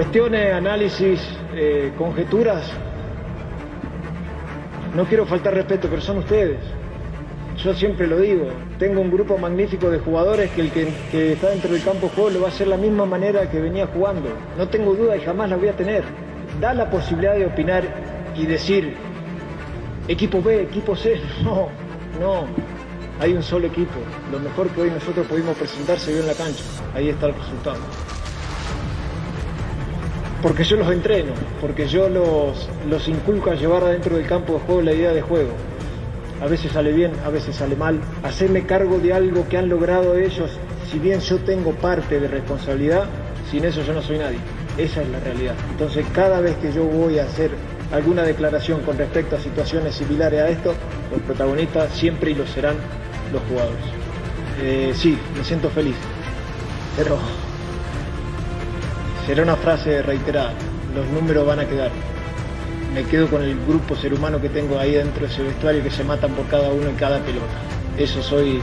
Cuestiones, análisis, eh, conjeturas. No quiero faltar respeto, pero son ustedes. Yo siempre lo digo, tengo un grupo magnífico de jugadores que el que, está dentro del campo de juego lo va a hacer la misma manera que venía jugando. No tengo duda y jamás la voy a tener. Da la posibilidad de opinar y decir, equipo B, equipo C. No, no. Hay un solo equipo. Lo mejor que hoy nosotros pudimos presentar se vio en la cancha. Ahí está el resultado porque yo los entreno, porque yo los, los inculco a llevar adentro del campo de juego la idea de juego. A veces sale bien, a veces sale mal. Hacerme cargo de algo que han logrado ellos, si bien yo tengo parte de responsabilidad, sin eso yo no soy nadie. Esa es la realidad. Entonces cada vez que yo voy a hacer alguna declaración con respecto a situaciones similares a esto, los protagonistas siempre y lo serán los jugadores. Eh, sí, me siento feliz, pero Será una frase reiterada, los números van a quedar. Me quedo con el grupo ser humano que tengo ahí dentro de ese vestuario que se matan por cada uno en cada pelota. Eso soy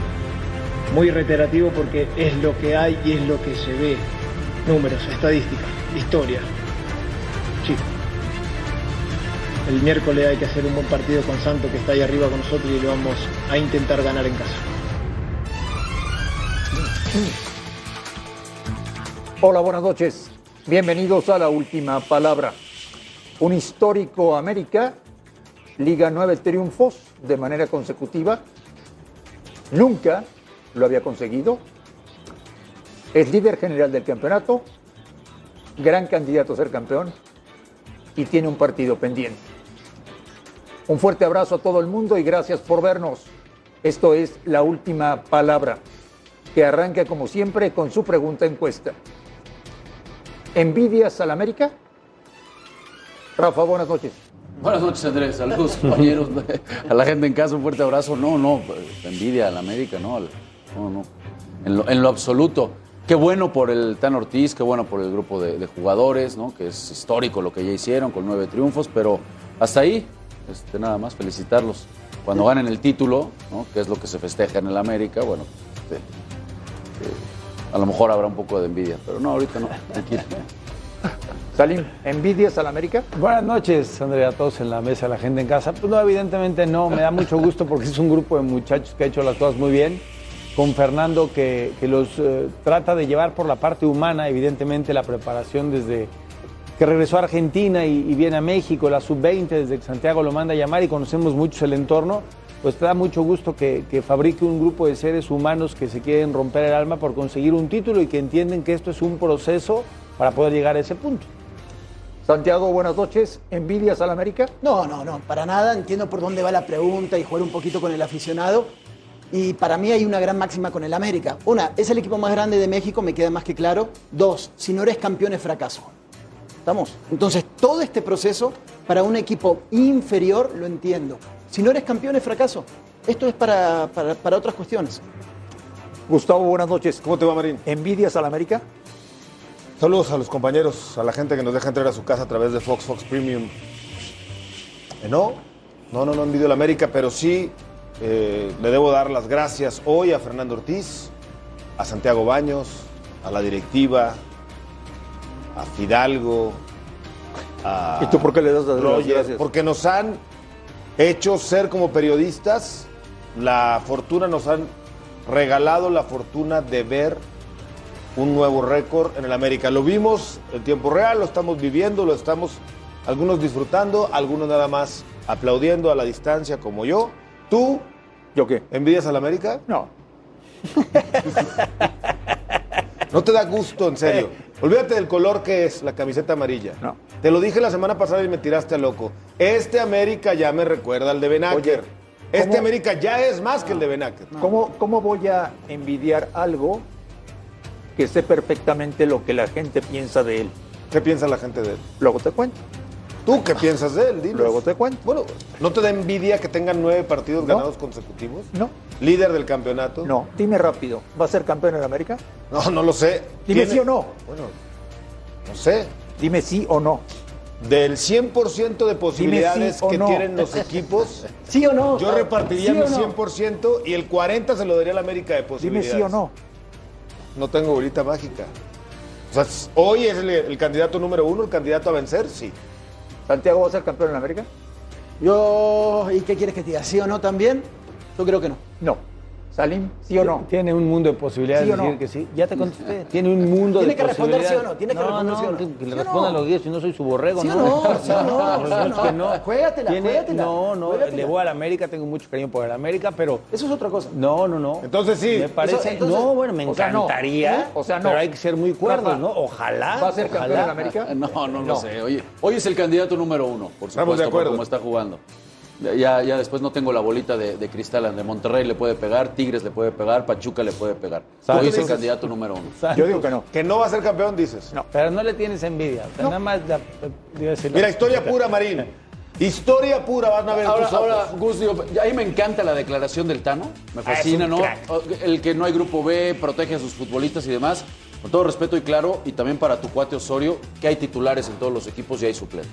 muy reiterativo porque es lo que hay y es lo que se ve. Números, estadísticas, historia. Sí. El miércoles hay que hacer un buen partido con Santo que está ahí arriba con nosotros y lo vamos a intentar ganar en casa. Hola, buenas noches. Bienvenidos a la última palabra. Un histórico América liga nueve triunfos de manera consecutiva. Nunca lo había conseguido. Es líder general del campeonato, gran candidato a ser campeón y tiene un partido pendiente. Un fuerte abrazo a todo el mundo y gracias por vernos. Esto es la última palabra, que arranca como siempre con su pregunta encuesta. ¿Envidias al América? Rafa, buenas noches. Buenas noches, Andrés. Saludos, compañeros. A la gente en casa, un fuerte abrazo. No, no, envidia al América, no. No, no. En lo, absoluto. Qué bueno por el Tan Ortiz, qué bueno por el grupo de, jugadores, ¿no? Que es histórico lo que ya hicieron con nueve triunfos, pero hasta ahí, este, nada más felicitarlos. Cuando ganen el título, ¿no? Que es lo que se festeja en el América, bueno, este, eh, a lo mejor habrá un poco de envidia, pero no, ahorita no, tranquilo. Salim, ¿envidias al América? Buenas noches, Andrea, a todos en la mesa, a la gente en casa. Pues no, evidentemente no, me da mucho gusto porque es un grupo de muchachos que ha hecho las cosas muy bien. Con Fernando que, que los eh, trata de llevar por la parte humana, evidentemente la preparación desde que regresó a Argentina y, y viene a México, la sub-20, desde que Santiago lo manda a llamar y conocemos mucho el entorno pues te da mucho gusto que, que, fabrique un grupo de seres humanos que se quieren romper el alma por conseguir un título y que entienden que esto es un proceso para poder llegar a ese punto. Santiago, buenas noches. ¿Envidias al América? No, no, no, para nada. Entiendo por dónde va la pregunta y jugar un poquito con el aficionado. Y para mí hay una gran máxima con el América. Una, es el equipo más grande de México, me queda más que claro. Dos, si no eres campeón es fracaso. ¿Estamos? Entonces, todo este proceso para un equipo inferior lo entiendo. Si no eres campeón es fracaso. Esto es para, para, para, otras cuestiones. Gustavo, buenas noches. ¿Cómo te va, Marín? ¿Envidias al América? Saludos a los compañeros, a la gente que nos deja entrar a su casa a través de Fox, Fox Premium. Eh, no, no, no, no envidio al América, pero sí eh, le debo dar las gracias hoy a Fernando Ortiz, a Santiago Baños, a la directiva, a Fidalgo, a ¿Y tú por qué le das las Roger, gracias? Porque nos han hecho ser como periodistas, la fortuna nos han regalado la fortuna de ver un nuevo récord en el América. Lo vimos en tiempo real, lo estamos viviendo, lo estamos algunos disfrutando, algunos nada más aplaudiendo a la distancia como yo. ¿Tú ¿Yo qué? envidias al América? No. No te da gusto, en serio. Olvídate del color que es la camiseta amarilla. No. Te lo dije la semana pasada y me tiraste a loco. Este América ya me recuerda al de Benaker. Oye, este ¿cómo? América ya es más que el de Benaker. ¿Cómo, ¿Cómo voy a envidiar algo que sé perfectamente lo que la gente piensa de él? ¿Qué piensa la gente de él? Luego te cuento. ¿Tú qué piensas de él? Dinos. Luego te cuento. Bueno, ¿no te da envidia que tengan nueve partidos No. ganados consecutivos? No, ¿Líder del campeonato? no. Dime rápido. ¿Va a ser campeón en América? No, no lo sé. Dime Tiene- sí o no. Bueno, no sé. Dime sí o no. Del 100% de posibilidades sí que no. tienen los equipos, ¿Sí o no? yo repartiría ¿Sí mi o no? 100% y el 40% se lo daría a la América de Dime posibilidades. sí o no. No tengo bolita mágica. O sea, hoy es el, el candidato número uno, el candidato a vencer, sí. ¿Santiago va a ser campeón en América? Yo, ¿y qué quieres que te diga? ¿Sí o no también? Yo creo que no. No. ¿Salim? ¿Sí o no? Tiene un mundo de posibilidades ¿Sí o de decir no? que sí. Ya te contesté. Tiene un mundo Tiene de que responder posibilidades. sí o no, tiene que responder sí o no. que, que le ¿Sí o responda no? lo que diga, si no soy su borrego, ¿Sí o ¿no? no? ¿Sí o no? Por ¿Sí o supuesto que no? no. Juégatela, Tiene- juégatela, No, no, juégatela. le voy a la América, tengo mucho cariño por el América, pero Eso es otra cosa. no, no, no. Entonces sí. Me parece, Eso- entonces- no, bueno, me o sea, no. encantaría, ¿Eh? O sea, no. pero hay que ser muy cuerdos, ¿no? Ojalá. ¿Va a ser campeón en América? No, no lo sé. Oye, hoy es el candidato número uno, por Estamos de supuesto, por cómo está jugando. Ya, ya después no tengo la bolita de, de cristal. De Monterrey le puede pegar, Tigres le puede pegar, Pachuca le puede pegar. Santos. Hoy es el candidato número uno. Yo digo que no. Que no va a ser campeón, dices. No. Pero no le tienes envidia. O sea, nada más. la- la- Mira, historia pura, Marín. Historia pura, van a ver Ahora, tus ojos. ahora, Gus, digo, ahí me encanta la declaración del Tano. Me fascina, un ¿no? crack. El que no hay grupo B, protege a sus futbolistas y demás. Con todo respeto y claro, y también para tu cuate Osorio, que hay titulares en todos los equipos y hay suplentes.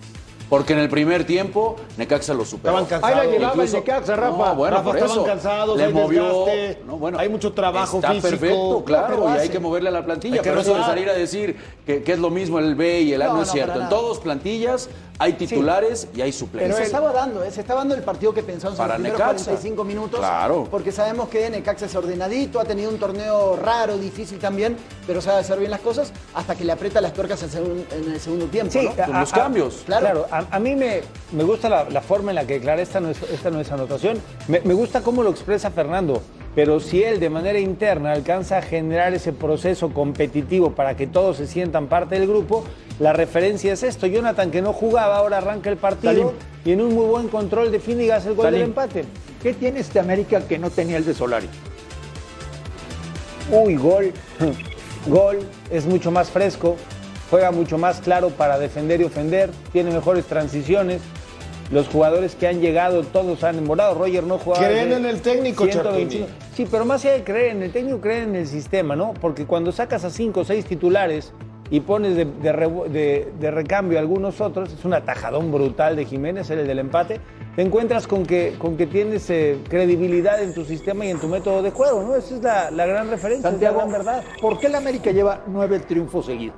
Porque en el primer tiempo, Necaxa lo superó. Estaban cansados. Ahí la llevaba el Necaxa, Rafa. No, bueno, Rafa, por estaban eso. cansados, le hay movió. desgaste, no, bueno, hay mucho trabajo está físico. perfecto, claro, pero y hay que moverle a la plantilla. Pero eso de salir a decir que, que es lo mismo el B y el A No, no, es no, cierto. En todos plantillas hay titulares y hay Pero suplentes. se estaba dando, ¿eh? se estaba dando el partido que pensamos Para en los primeros Necaxa. 45 minutos. Claro. Porque sabemos que Necaxa es ordenadito, ha tenido un torneo raro, difícil también, pero sabe hacer bien las cosas hasta que le aprieta las tuercas en, el segundo tiempo. Sí, ¿no? Con los cambios. Claro. Claro, a, a mí me, me gusta la, la forma en la que declara esta no es, esta no es anotación. Me, me gusta cómo lo expresa Fernando, pero si él de manera interna alcanza a generar ese proceso competitivo para que todos se sientan parte del grupo, la referencia es esto. Jonathan, que no jugaba, ahora arranca el partido Salim. y en un muy buen control define y hace el gol Salim, del empate. ¿Qué tiene este América que no tenía el de Solari? Uy, gol. Gol, es mucho más fresco, juega mucho más claro para defender y ofender, tiene mejores transiciones. Los jugadores que han llegado, todos han demorado. Roger no jugaba. Creen en el técnico, 125. Sí, pero más allá de creer en el técnico, creen en el sistema, ¿no? Porque cuando sacas a cinco o seis titulares y pones de, de revu- de- de recambio a algunos otros, es un atajadón brutal de Jiménez, era el del empate, te encuentras con que, con que tienes eh, credibilidad en tu sistema y en tu método de juego, ¿no? Esa es la, la gran referencia, Santiago, es la gran verdad. ¿por qué el América lleva nueve triunfos seguidos?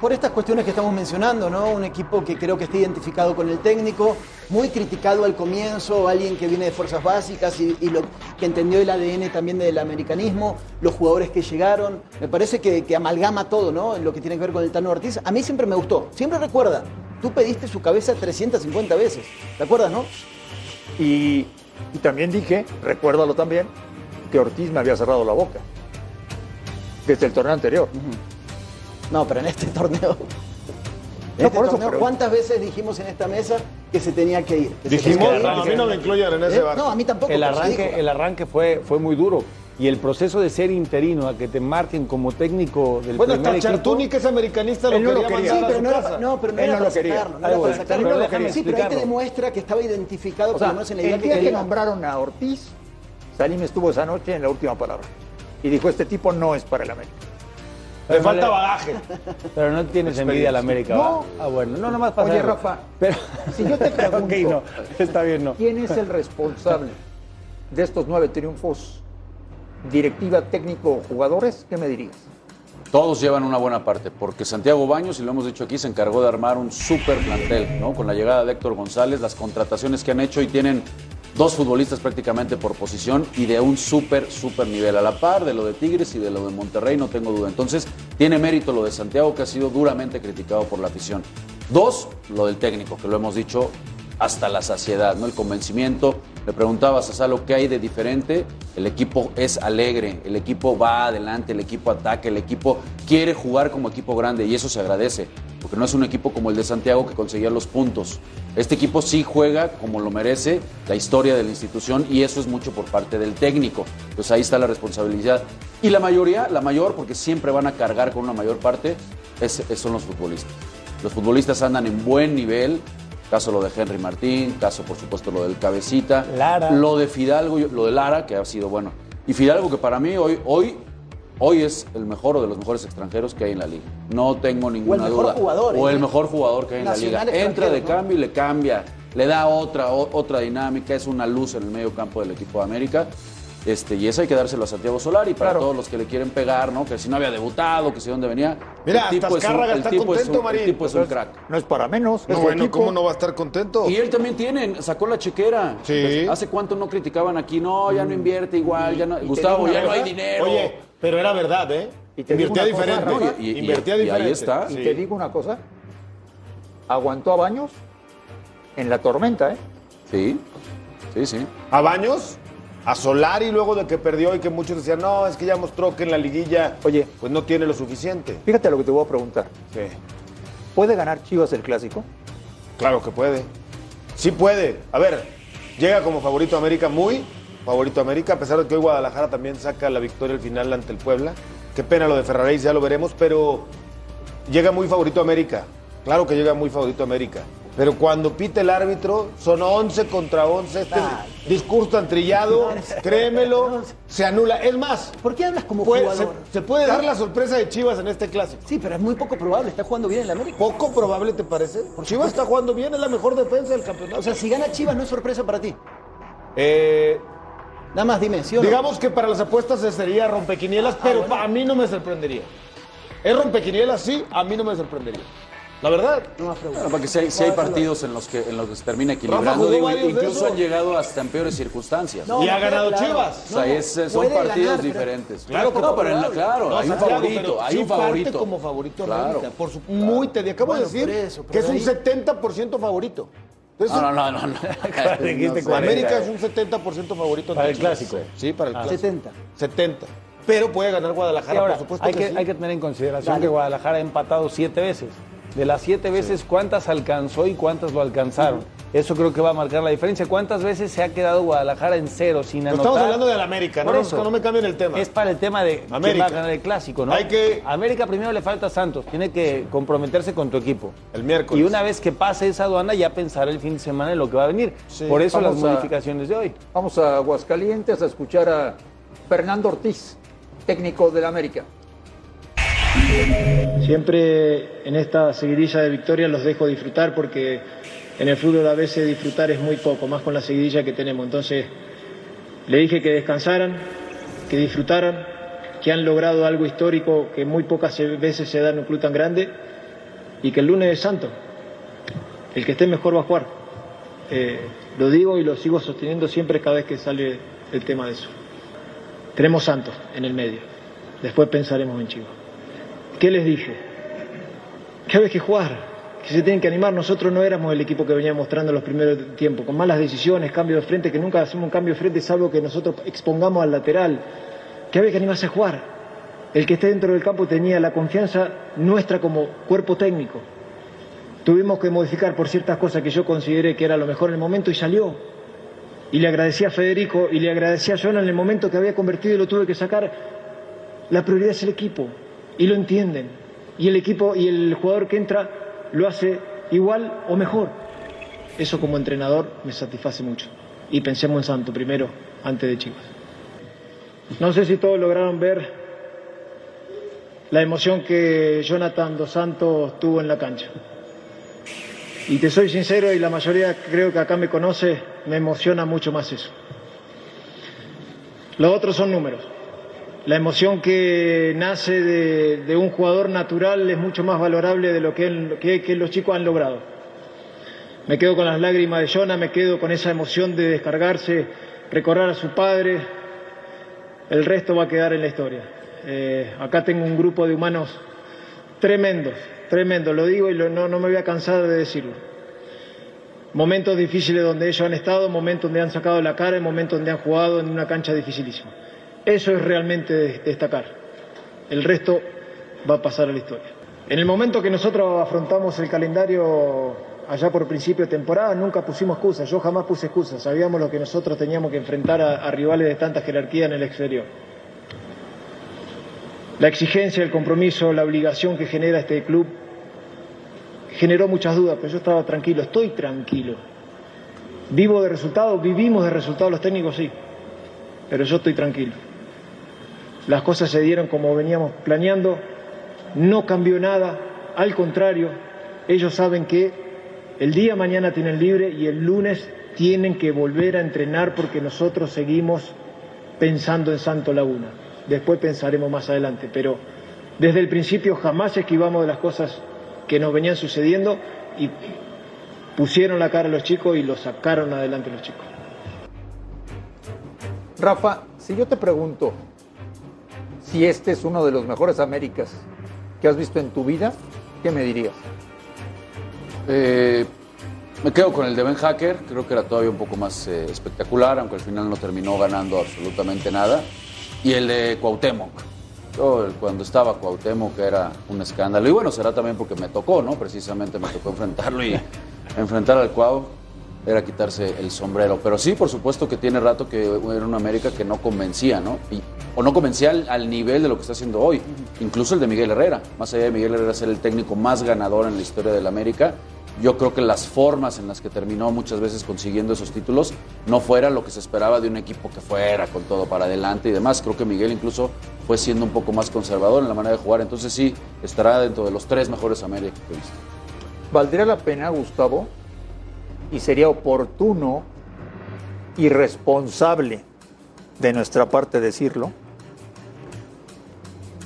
Por estas cuestiones que estamos mencionando, ¿no? Un equipo que creo que está identificado con el técnico, muy criticado al comienzo, alguien que viene de fuerzas básicas y, y lo que entendió el ADN también del americanismo, los jugadores que llegaron. Me parece que, que amalgama todo, ¿no? En lo que tiene que ver con el Tano Ortiz. A mí siempre me gustó. Siempre recuerda, tú pediste su cabeza 350 veces. ¿Te acuerdas, no? Y, y también dije, recuérdalo también, que Ortiz me había cerrado la boca. Desde el torneo anterior. No, pero en este torneo. En No, este por eso, torneo, pero- ¿Cuántas veces dijimos en esta mesa que se tenía que ir? Que Dijimos, que ir, no, a mí no me incluyan en ese ¿Eh? barco. No, a mí tampoco. El arranque, dijo. el arranque fue, fue muy duro. Y el proceso de ser interino, a que te marquen como técnico del Bueno, primer hasta equipo, Chartuni, que es americanista, lo no lo quería quería. Sí, a pero su no era, no, pero no Él era no para lo quería. no era para sacarlo. pero Sí, déjame pero ahí te demuestra que estaba identificado, O por sea, lo menos en la idea el día que quería. nombraron a Ortiz, Salim estuvo esa noche en la última palabra. Y dijo, este tipo no es para el América. Le falta bagaje. Pero no tienes envidia a la América, No. ¿va? Ah, bueno, no, nomás pasa Oye. Rafa, Pero, si yo te pregunto- ok, no, está bien, no. ¿Quién es el responsable de estos nueve triunfos? ¿Directiva, técnico jugadores? ¿Qué me dirías? Todos llevan una buena parte, porque Santiago Baños, y lo hemos dicho aquí, se encargó de armar un súper plantel, ¿no? Con la llegada de Héctor González, las contrataciones que han hecho y tienen dos futbolistas prácticamente por posición y de un súper, súper nivel. A la par de lo de Tigres y de lo de Monterrey, no tengo duda. Entonces, tiene mérito lo de Santiago, que ha sido duramente criticado por la afición. Dos, lo del técnico, que lo hemos dicho hasta la saciedad, ¿no? El convencimiento, Le preguntabas a Salo qué hay de diferente. El equipo es alegre, el equipo va adelante, el equipo ataca, el equipo quiere jugar como equipo grande y eso se agradece, porque no es un equipo como el de Santiago que conseguía los puntos. Este equipo sí juega como lo merece la historia de la institución y eso es mucho por parte del técnico. Pues ahí está la responsabilidad. Y la mayoría, la mayor, porque siempre van a cargar con una mayor parte, es- es- son los futbolistas. Los futbolistas andan en buen nivel, caso lo de Henry Martín, caso por supuesto lo del Cabecita, Lara. lo de Fidalgo, lo de Lara, que ha sido bueno. Y Fidalgo, que para mí hoy, hoy, hoy es el mejor o de los mejores extranjeros que hay en la liga. No tengo ninguna mejor duda. jugador, O ¿eh? el mejor jugador que hay en la liga. Entra de cambio y le cambia. Le da otra, o- otra dinámica, es una luz en el medio campo del equipo de América. Este, y eso hay que dárselo a Santiago Solari para Claro. todos los que le quieren pegar, ¿no? Que si no había debutado, que si dónde venía. Mira, el tipo hasta es un, el está tipo es contento, un- Marín. el tipo es un crack. No es para menos. es No, bueno, equipo. ¿cómo no va a estar contento? Y él también tiene, sacó la chequera. Sí. ¿Hace cuánto no criticaban aquí? No, ya no invierte igual, ya no. Gustavo, ya no hay dinero. Oye, pero era verdad, ¿eh? Y te digo Invertía cosa, diferente. Rafa, y- y- Invertía y ahí diferente. está. Y Sí. te digo una cosa. Aguantó a Baños en la tormenta, ¿eh? Sí, sí, sí. A Baños, a Solari luego de que perdió y que muchos decían, no, es que ya mostró que en la liguilla Oye. pues no tiene lo suficiente. Fíjate lo que te voy a preguntar. Sí. ¿Puede ganar Chivas el clásico? Claro que puede. Sí puede. A ver, llega como favorito a América, muy favorito América, a pesar de que hoy Guadalajara también saca la victoria al final ante el Puebla. Qué pena lo de Ferraréis, ya lo veremos, pero llega muy favorito a América. Claro que llega muy favorito a América. Pero cuando pite el árbitro, son 11 contra 11. Este Ah. discurso tan trillado, créemelo, se anula. Es más, ¿Por qué hablas como puede- jugador? se puede dar la sorpresa de Chivas en este clásico. Sí, pero es muy poco probable. Está jugando bien en la América. Poco probable, ¿te parece? Chivas está jugando bien, es la mejor defensa del campeonato. O sea, si gana Chivas no es sorpresa para ti. Eh, Nada más dime, ¿sí o no? digamos que para las apuestas ese sería rompequinielas, pero bueno. a mí no me sorprendería. Es rompequinielas, sí, a mí no me sorprendería. La verdad. No más preguntas. Bueno, porque si hay, si hay partidos en los que en los que se termina equilibrando, digo, incluso han llegado hasta en peores circunstancias. No, Y ha ganado claro. Chivas. O sea, es- son partidos ganar, pero- diferentes. Claro que no, pero en la- probable. claro, No, hay un Santiago, favorito, pero hay sí un favorito. parte como favorito Claro. América. Por su, muy, te acabo Bueno, de decir eso, pero que es un ahí- 70% favorito. Entonces, No, no, no, no. no. dijiste No sé. 40. América es un 70% favorito. Para el clásico. Sí, para el clásico. 70. 70. Pero puede ganar Guadalajara, ahora, por supuesto hay que, que, sí. hay que tener en consideración Dale. que Guadalajara ha empatado siete veces. De las siete veces, ¿cuántas alcanzó y cuántas lo alcanzaron? Eso creo que va a marcar la diferencia. ¿Cuántas veces se ha quedado Guadalajara en cero sin Pero anotar? estamos hablando del América, no, Por eso. no me cambien el tema. Es para el tema de quién América. va a ganar el clásico, ¿no? Hay que- América primero le falta a Santos, tiene que comprometerse con tu equipo. El miércoles. Y una vez que pase esa aduana, ya pensará el fin de semana en lo que va a venir. Sí. Por eso las a- modificaciones de hoy. Vamos a Aguascalientes a escuchar a Fernando Ortiz, técnico del América. Siempre en esta seguidilla de victorias los dejo disfrutar porque en el fútbol a veces disfrutar es muy poco, más con la seguidilla que tenemos. Entonces le dije que descansaran, que disfrutaran, que han logrado algo histórico que muy pocas veces se da en un club tan grande y que el lunes es santo. El que esté mejor va a jugar. Eh, lo digo y lo sigo sosteniendo siempre cada vez que sale el tema de eso. Tenemos santos en el medio. Después pensaremos en Chivas. ¿Qué les dije? Que había que jugar, que se tienen que animar. Nosotros no éramos el equipo que venía mostrando los primeros tiempos, con malas decisiones, cambio de frente, que nunca hacemos un cambio de frente, salvo que nosotros expongamos al lateral. Que había que animarse a jugar. El que esté dentro del campo tenía la confianza nuestra como cuerpo técnico. Tuvimos que modificar por ciertas cosas que yo consideré que era lo mejor en el momento y salió. Y le agradecí a Federico y le agradecí a Joana en el momento que había convertido y lo tuve que sacar. La prioridad es el equipo y lo entienden. Y el equipo y el jugador que entra lo hace igual o mejor. Eso como entrenador me satisface mucho. Y pensemos en Santo primero, antes de Chivas. No sé si todos lograron ver la emoción que Jonathan Dos Santos tuvo en la cancha. Y te soy sincero, y la mayoría creo que acá me conoce, me emociona mucho más eso. Los otros son números. La emoción que nace de, un jugador natural es mucho más valorable de lo que, los chicos han logrado. Me quedo con las lágrimas de Jonah, me quedo con esa emoción de descargarse, recordar a su padre. El resto va a quedar en la historia. Eh, acá tengo un grupo de humanos tremendos, tremendos, lo digo y no, no me voy a cansar de decirlo. momentos difíciles donde ellos han estado, momentos donde han sacado la cara momentos donde han jugado en una cancha dificilísima. Eso es realmente de- destacar. El resto va a pasar a la historia. En el momento que nosotros afrontamos el calendario allá por principio de temporada, nunca pusimos excusas. Yo jamás puse excusas. Sabíamos lo que nosotros teníamos que enfrentar a, a rivales de tanta jerarquía en el exterior. La exigencia, el compromiso, la obligación que genera este club generó muchas dudas, pero yo estaba tranquilo, estoy tranquilo. Vivo de resultados, vivimos de resultados los técnicos, sí, pero yo estoy tranquilo. Las cosas se dieron como veníamos planeando, no cambió nada, al contrario, ellos saben que el día mañana tienen libre y el lunes tienen que volver a entrenar porque nosotros seguimos pensando en Santo Laguna. Después pensaremos más adelante, pero desde el principio jamás esquivamos de las cosas que nos venían sucediendo y pusieron la cara a los chicos y los sacaron adelante los chicos. Rafa, si yo te pregunto si este es uno de los mejores Américas que has visto en tu vida, ¿qué me dirías? Eh, me quedo con el de Ben Hacker, creo que era todavía un poco más eh, espectacular, aunque al final no terminó ganando absolutamente nada. Y el de Cuauhtémoc. Yo, cuando estaba Cuauhtémoc era un escándalo. Y bueno, será también porque me tocó, ¿no? Precisamente me tocó enfrentarlo y enfrentar al Cuau era quitarse el sombrero. Pero sí, por supuesto que tiene rato que era una América que no convencía, ¿no? Y- o no convencía al, nivel de lo que está haciendo hoy. Incluso el de Miguel Herrera. Más allá de Miguel Herrera ser el técnico más ganador en la historia del América, yo creo que las formas en las que terminó muchas veces consiguiendo esos títulos no fuera lo que se esperaba de un equipo que fuera con todo para adelante y demás. Creo que Miguel incluso fue siendo un poco más conservador en la manera de jugar. Entonces sí, estará dentro de los tres mejores América que he visto. ¿Valdría la pena, Gustavo? Y sería oportuno y responsable de nuestra parte decirlo,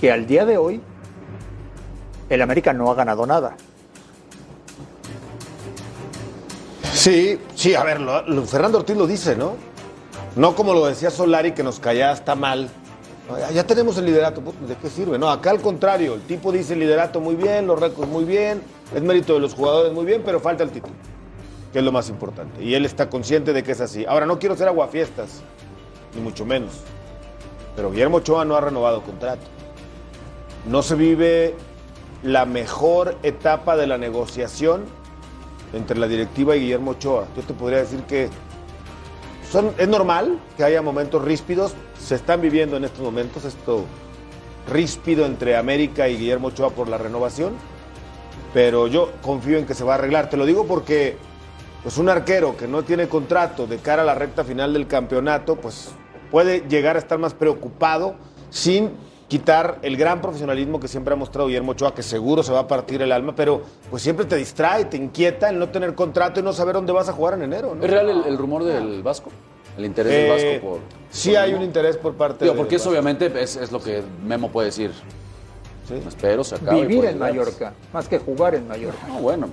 que al día de hoy el América no ha ganado nada. Sí, sí, a ver, lo- lo- Fernando Ortiz lo dice, ¿no? No como lo decía Solari, que nos callaba hasta mal. Ya, ya tenemos el liderato, puta, ¿de qué sirve? No, acá al contrario, el tipo dice el liderato muy bien, los récords muy bien, es mérito de los jugadores muy bien, pero falta el título, que es lo más importante. Y él está consciente de que es así. Ahora, no quiero ser aguafiestas, ni mucho menos, pero Guillermo Ochoa no ha renovado contrato. No se vive la mejor etapa de la negociación entre la directiva y Guillermo Ochoa. Yo te podría decir que es normal que haya momentos ríspidos, se están viviendo en estos momentos esto ríspido entre América y Guillermo Ochoa por la renovación, pero yo confío en que se va a arreglar. Te lo digo porque pues un arquero que no tiene contrato de cara a la recta final del campeonato, pues puede llegar a estar más preocupado sin quitar el gran profesionalismo que siempre ha mostrado Guillermo Ochoa, que seguro se va a partir el alma, pero pues siempre te distrae, te inquieta el no tener contrato y no saber dónde vas a jugar en enero. ¿no? ¿Es real el, el rumor del Vasco? ¿El interés del Eh, Vasco por.? sí por hay Memo? un interés por parte Digo, de porque eso obviamente es, es lo que Memo puede decir. Sí. Me espero, se acaba. Vivir en. Mallorca, más que jugar en Mallorca. No, bueno.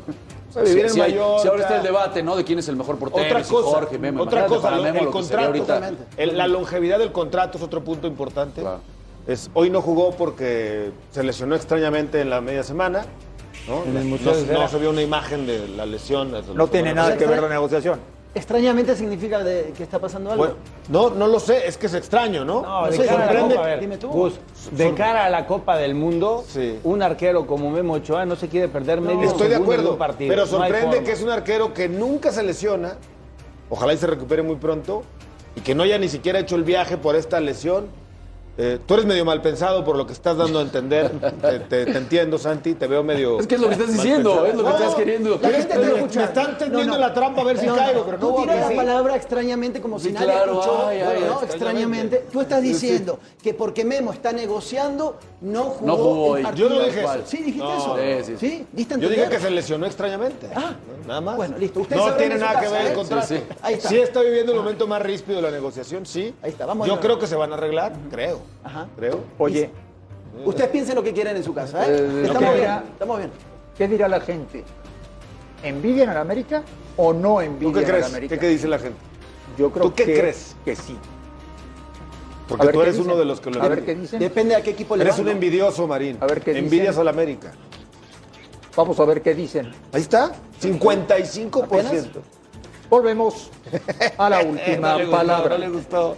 Sea, vivir en si, hay- Mallorca- si ahora está el debate, ¿no? De quién es el mejor portero, Otra si cosa, Jorge, Memo. otra cosa, para lo- Memo el contrato, el- la longevidad del contrato es otro punto importante. Claro. Es, hoy no jugó porque se lesionó extrañamente en la media semana. ¿no? No- no, se vio una imagen de la lesión. No tiene nada que ver la negociación. Extrañamente significa de- que está pasando algo. Bueno, no, no lo sé, es que es extraño, ¿no? No, No de sé, cara a la sorprende- Copa, a ver, dime tú. Gus, de cara a la Copa del Mundo, Sí. un arquero como Memo Ochoa no se quiere perder medio Estoy de segundo acuerdo, un partido. pero sorprende que es un arquero que nunca se lesiona, ojalá y se recupere muy pronto, y que no haya ni siquiera hecho el viaje por esta lesión. Eh, tú eres medio mal pensado por lo que estás dando a entender. te, te- te entiendo, Santi, te veo medio. Es que es lo que estás diciendo, pensado. es lo que estás queriendo. La gente Me- están tendiendo No, no. la trampa a ver si No, caigo, no. pero no Tú tiras la palabra extrañamente como si Sí, nadie claro, escuchó. ay, ay, no, extrañamente. Tú estás diciendo que porque Memo está negociando, no jugó, No jugó el partido. Yo no dije eso. Sí, dijiste No, eso. sí, sí, sí. ¿Diste a Yo dije que se lesionó extrañamente. Ah. nada más. Bueno, listo. Ustedes No tiene nada que ver el ¿eh? contrato. Sí, sí. Ahí está. Sí está viviendo el momento más ríspido de la negociación, sí. Ahí está, vamos Yo creo que se van a arreglar, creo. Ajá. Creo. Oye, Ustedes piensen lo que quieren en su casa, ¿eh? Eh, estamos ¿qué bien, dirá? estamos bien. ¿qué dirá la gente? ¿Envidian a la América o no ¿Tú envidian qué a la? América? ¿Qué, qué dice la gente? Yo creo ¿Tú qué que, crees? que sí. Porque ver tú eres dicen. uno de los que lo A ver qué dicen. Depende a qué equipo le Eres van, un ¿no? envidioso, Marín. A ver qué dicen. Envidias a la América. Vamos a ver qué dicen. Ahí está, 55%. Volvemos a la última No le gustó, palabra. no le gustó.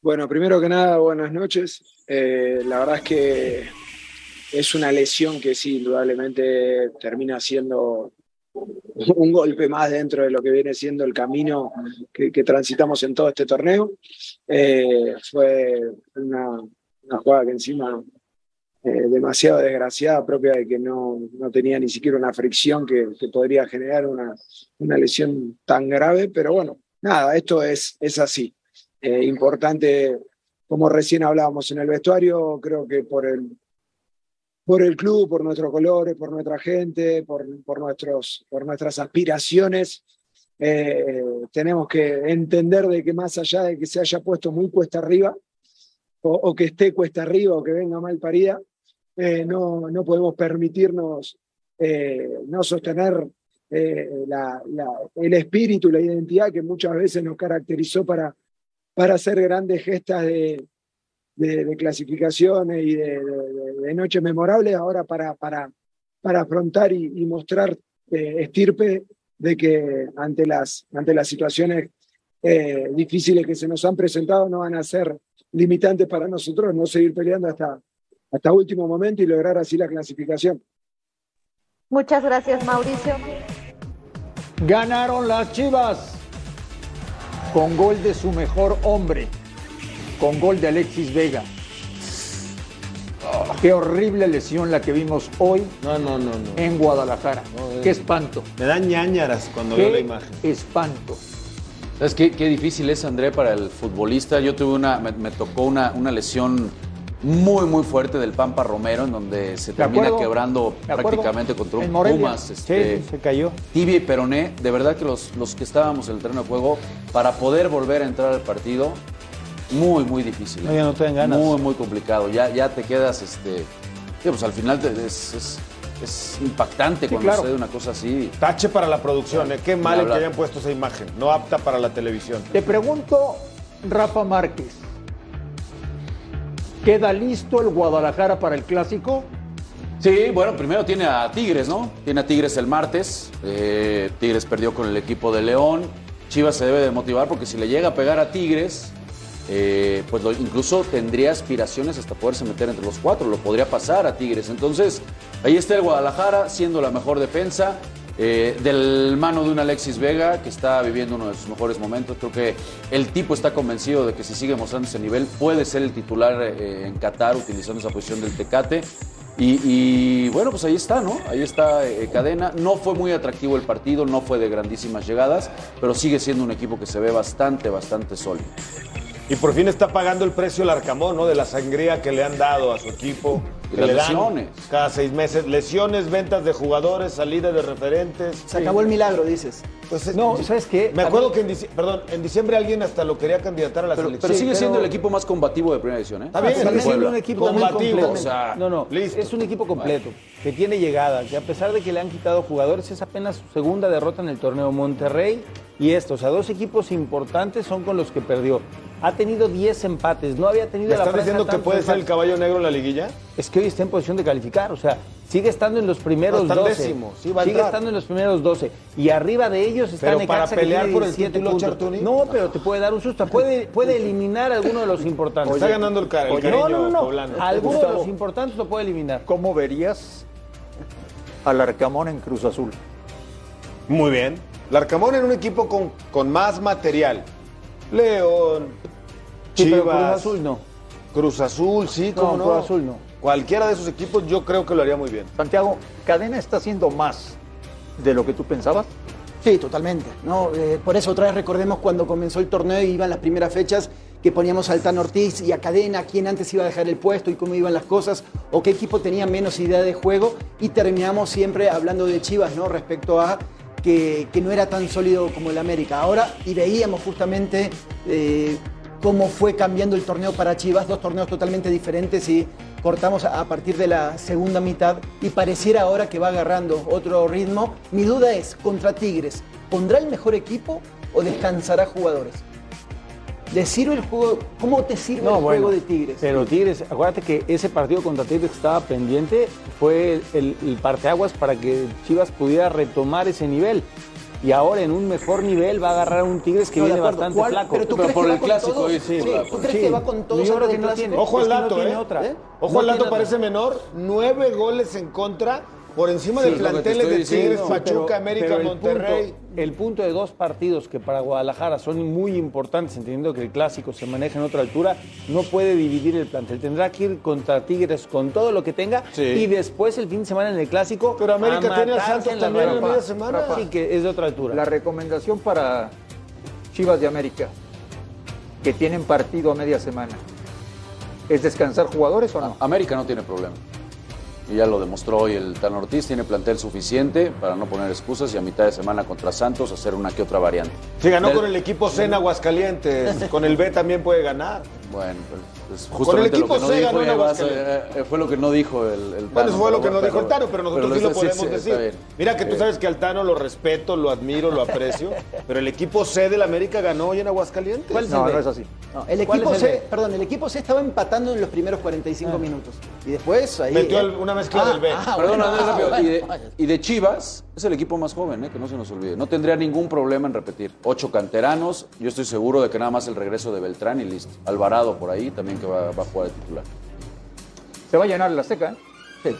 Bueno, primero que nada, buenas noches. Eh, la verdad es que es una lesión que sí, indudablemente termina siendo un golpe más dentro de lo que viene siendo el camino que, transitamos en todo este torneo. Eh, fue una, una jugada que encima eh, demasiado desgraciada, propia de que no, no tenía ni siquiera una fricción que, que podría generar una, una lesión tan grave, pero bueno, nada, esto es, es así. Eh, importante, como recién hablábamos en el vestuario, creo que por el, por el club, por nuestros colores, por nuestra gente, por, por, nuestros, por nuestras aspiraciones, eh, tenemos que entender de que más allá de que se haya puesto muy cuesta arriba, o, que esté cuesta arriba, o que venga mal parida, eh, no, no podemos permitirnos no sostener el espíritu, la identidad que muchas veces nos caracterizó para, para hacer grandes gestas de, de, de clasificaciones y de, de, de, noches memorables, ahora para, para, para afrontar y, y mostrar eh, estirpe de que ante las, ante las situaciones eh, difíciles que se nos han presentado no van a ser limitantes para nosotros, no seguir peleando hasta, hasta último momento y lograr así la clasificación. Muchas gracias, Mauricio. Ganaron las Chivas con gol de su mejor hombre, con gol de Alexis Vega. Oh, qué horrible lesión la que vimos hoy No, no, no, no. en Guadalajara. No, qué es- espanto. Me dan ñañaras cuando veo la Qué imagen. espanto. ¿Sabes qué, qué difícil es, André, para el futbolista? Yo tuve una, me, me tocó una, una lesión muy, muy fuerte del Pampa Romero, en donde se termina acuerdo, quebrando prácticamente contra un. Pumas. Sí, Este, sí, se cayó. tibia y peroné, de verdad que los, los que estábamos en el terreno de juego, para poder volver a entrar al partido, muy, muy difícil. No, ya no te dan ganas. Muy, muy complicado. Ya, ya te quedas, este, pues al final te- es, es- es impactante cuando claro. sucede una cosa así. Tache para la producción, ¿eh? Qué mal que hayan puesto esa imagen. No apta para la televisión. Te pregunto, Rafa Márquez, ¿queda listo el Guadalajara para el clásico? Sí, bueno, primero tiene a Tigres, ¿no? Tiene a Tigres el martes. eh, Tigres perdió con el equipo de León. Chivas se debe de motivar porque si le llega a pegar a Tigres, eh, pues lo- incluso tendría aspiraciones hasta poderse meter entre los cuatro. Lo podría pasar a Tigres. Entonces, ahí está el Guadalajara siendo la mejor defensa. Eh, del mano de un Alexis Vega que está viviendo uno de sus mejores momentos. Creo que el tipo está convencido de que si sigue mostrando ese nivel puede ser el titular eh, en Qatar utilizando esa posición del Tecate. Y, bueno, pues ahí está, ¿no? Ahí está eh, Cadena. No fue muy atractivo el partido, no fue de grandísimas llegadas, pero sigue siendo un equipo que se ve bastante, bastante sólido. Y por fin está pagando el precio el Arcamón, ¿no? De la sangría que le han dado a su equipo. Y que las le dan lesiones. Cada seis meses. Lesiones, ventas de jugadores, salida de referentes. Se acabó el milagro, dices. Pues, No, eh, ¿sabes qué? Me acuerdo mí- que en, dici- perdón, en diciembre alguien hasta lo quería candidatar a la Pero, selección. pero sigue pero- siendo el equipo más combativo de primera división, ¿eh? Está bien, Sigue Puebla. siendo un equipo Combativo, completo. o sea, no, no, listo. es un equipo completo, que tiene llegada, que a pesar de que le han quitado jugadores, es apenas su segunda derrota en el torneo Monterrey y esto, o sea, dos equipos importantes son con los que perdió. Ha tenido 10 empates, no había tenido ¿Me la estás diciendo que puede ser el caballo negro en la liguilla? Es que hoy está en posición de calificar, o sea, sigue estando en los primeros No, está en 12. décimo, sí va a sigue estando en los primeros 12. Y arriba de ellos está Pero Necaxa, para pelear por el 17 título. Chartuni. No, pero te puede dar un susto. Puede, puede eliminar a alguno de los importantes. Está ganando el, ca- el Oye, cariño no, no, no. poblano. Alguno de los importantes lo puede eliminar. ¿Cómo verías al Arcamón en Cruz Azul? Muy bien. Larcamón en un equipo con, con más material. León, Sí, pero Chivas, Cruz Azul no. Cruz Azul, sí, no. Cruz Azul no. cualquiera de esos equipos, yo creo que lo haría muy bien. Santiago, ¿Cadena está haciendo más de lo que tú pensabas? Sí, totalmente. ¿no? Eh, por eso otra vez recordemos cuando comenzó el torneo y iban las primeras fechas que poníamos a Altán Ortiz y a Cadena, quién antes iba a dejar el puesto y cómo iban las cosas, o qué equipo tenía menos idea de juego, y terminamos siempre hablando de Chivas, ¿no? Respecto a que, no era tan sólido como el América. Ahora, y veíamos justamente eh, cómo fue cambiando el torneo para Chivas, dos torneos totalmente diferentes y cortamos a partir de la segunda mitad y pareciera ahora que va agarrando otro ritmo. Mi duda es, contra Tigres, ¿pondrá el mejor equipo o descansará jugadores? ¿Le sirve el juego? ¿Cómo te sirve el juego de Tigres? Pero Tigres, acuérdate que ese partido contra Tigres que estaba pendiente fue el, el parteaguas para que Chivas pudiera retomar ese nivel. Y ahora en un mejor nivel va a agarrar a un Tigres que No, viene bastante ¿Cuál? flaco. Pero tú crees que va con todos? sí. ¿Tú crees Sí. que va con todos Yo creo que no clásico? tiene. Ojo al que no dato, tiene ¿eh? otra. ¿Eh? Ojo No al dato, parece otra. menor. Nueve goles en contra por encima Sí, de es lo que te planteles estoy de. Tigres, Pachuca, Pero- América, pero el Monterrey. Punto, el punto de dos partidos que para Guadalajara son muy importantes, entendiendo que el clásico se maneja en otra altura, no puede dividir el plantel. Tendrá que ir contra Tigres con todo lo que tenga Sí. y después el fin de semana en el clásico. Pero América tiene a Santos en la también en media semana. Sí, que es de otra altura. La recomendación para Chivas de América, que tienen partido a media semana, ¿es descansar jugadores o no? América no tiene problema. Y ya lo demostró hoy el Tan Ortiz, tiene plantel suficiente para no poner excusas y a mitad de semana contra Santos hacer una que otra variante. Si ganó Del- con el equipo C en Aguascalientes, con el B también puede ganar. Bueno, pues, es Con justamente el equipo lo que no C dijo, ganó en eh, eh, fue lo que no dijo el, el Tano. Bueno, eso fue lo que pero- nos dijo el pero- Tano, pero nosotros sí pero lo sí, podemos sí, está decir. Mira que tú sabes que al Tano lo respeto, lo admiro, lo aprecio, pero el equipo C del América ganó hoy en Aguascalientes. ¿Cuál es No, B? no es así. No, el ¿Cuál equipo es el C, B? perdón, el equipo C estaba empatando en los primeros 45 minutos. Y después ahí. Metió eh, una mezcla ah, del B. ah, Perdón, bueno, Andrés, ah, rápido. bueno. y, de, y de Chivas, es el equipo más joven, eh, que no se nos olvide. No tendría ningún problema en repetir. Ocho canteranos, yo estoy seguro de que nada más el regreso de Beltrán y listo. Alvarado por ahí también que va, va a jugar de titular. Se va a llenar la seca, ¿eh? Sí,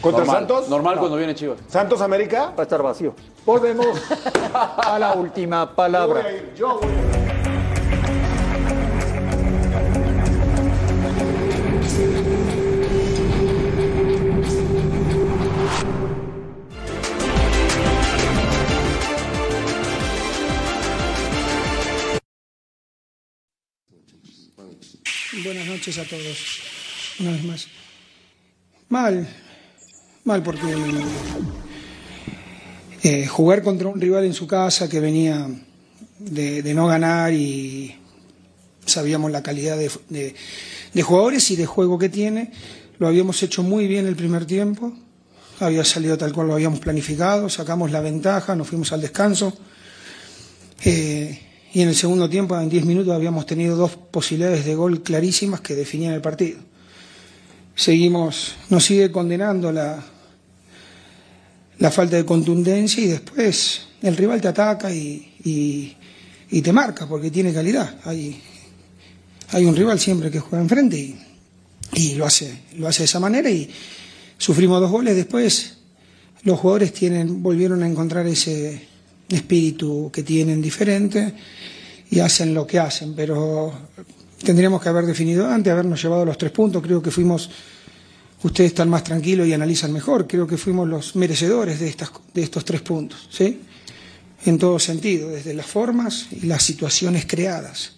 ¿Contra normal, Santos? Normal cuando viene Chivas. ¿Santos América? va a estar vacío. Volvemos a la última palabra. Yo voy a ir. Buenas noches a todos, una vez más. Mal, mal porque eh, jugar contra un rival en su casa que venía de, no ganar y sabíamos la calidad de jugadores y de juego que tiene, lo habíamos hecho muy bien el primer tiempo, había salido tal cual lo habíamos planificado, sacamos la ventaja, nos fuimos al descanso. Eh, y en el segundo tiempo, en 10 minutos, habíamos tenido dos posibilidades de gol clarísimas que definían el partido. Seguimos, nos sigue condenando la, la falta de contundencia y después el rival te ataca y, y- te marca porque tiene calidad. Hay, hay un rival siempre que juega enfrente y, y lo, hace, lo hace de esa manera y sufrimos dos goles. Después los jugadores tienen, volvieron a encontrar ese espíritu que tienen diferente y hacen lo que hacen, pero tendríamos que haber definido antes, habernos llevado los tres puntos, creo que fuimos, ustedes están más tranquilos y analizan mejor, creo que fuimos los merecedores de, estas, de estos tres puntos, ¿sí? En todo sentido, desde las formas y las situaciones creadas.